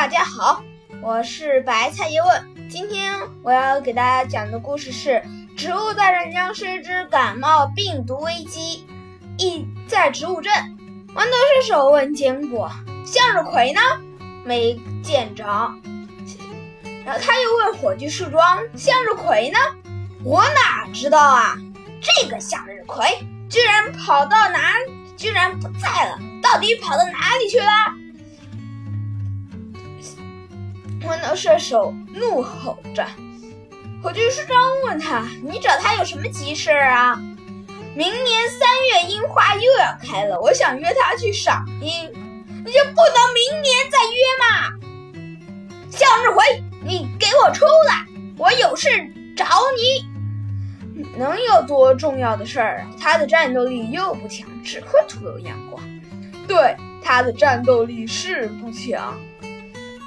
大家好，我是白菜叶问。今天我要给大家讲的故事是《植物大战僵尸之感冒病毒危机》。一在植物镇，豌豆射手问坚果：“向日葵呢？”没见着。然后他又问火炬树桩：“向日葵呢？”我哪知道啊！这个向日葵居然跑到哪？居然不在了！到底跑到哪里去了？豌豆射手怒吼着。火炬树桩问他：“你找他有什么急事儿啊？”明年三月樱花又要开了，我想约他去赏樱。你就不能明年再约吗？向日葵，你给我出来！我有事找你。能有多重要的事儿啊？他的战斗力又不强，只会徒有阳光。对，他的战斗力是不强，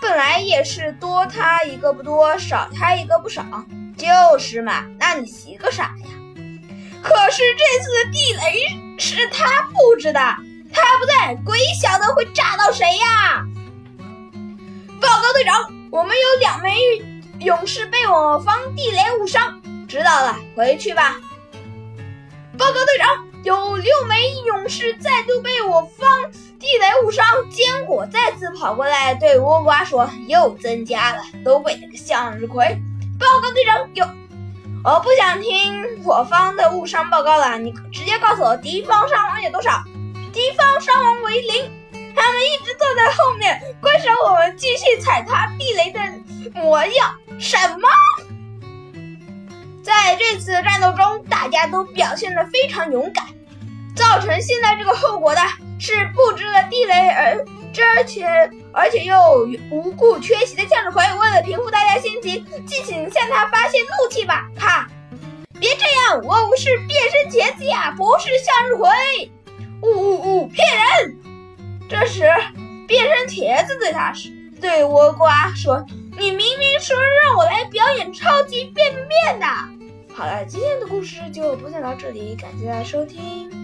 本来也是多他一个不多，少他一个不少，就是嘛。那你急个啥呀？可是这次的地雷是他布置的，他不在，鬼晓得会炸到谁呀？报告队长，我们有两枚勇士被我方地雷误伤。知道了，回去吧。报告队长，有六枚勇士再度被我方。坚果再次跑过来对倭瓜说：“又增加了，都被那个向日葵。”报告队长，有，我不想听我方的误伤报告了，你直接告诉我敌方伤亡有多少。敌方伤亡为零，他们一直坐在后面观赏我们继续踩踏地雷的模样。什么？在这次战斗中，大家都表现得非常勇敢。造成现在这个后果的是布置了地雷，而而且而且又无故缺席的向日葵。为了平复大家心情，敬请向他发泄怒气吧！哈，别这样，我是变身茄子呀，不是向日葵！呜呜呜，骗人！这时，变身茄子对他对倭瓜说：“你明明说让我来表演超级变变变的。”好了，今天的故事就播讲到这里，感谢大家收听。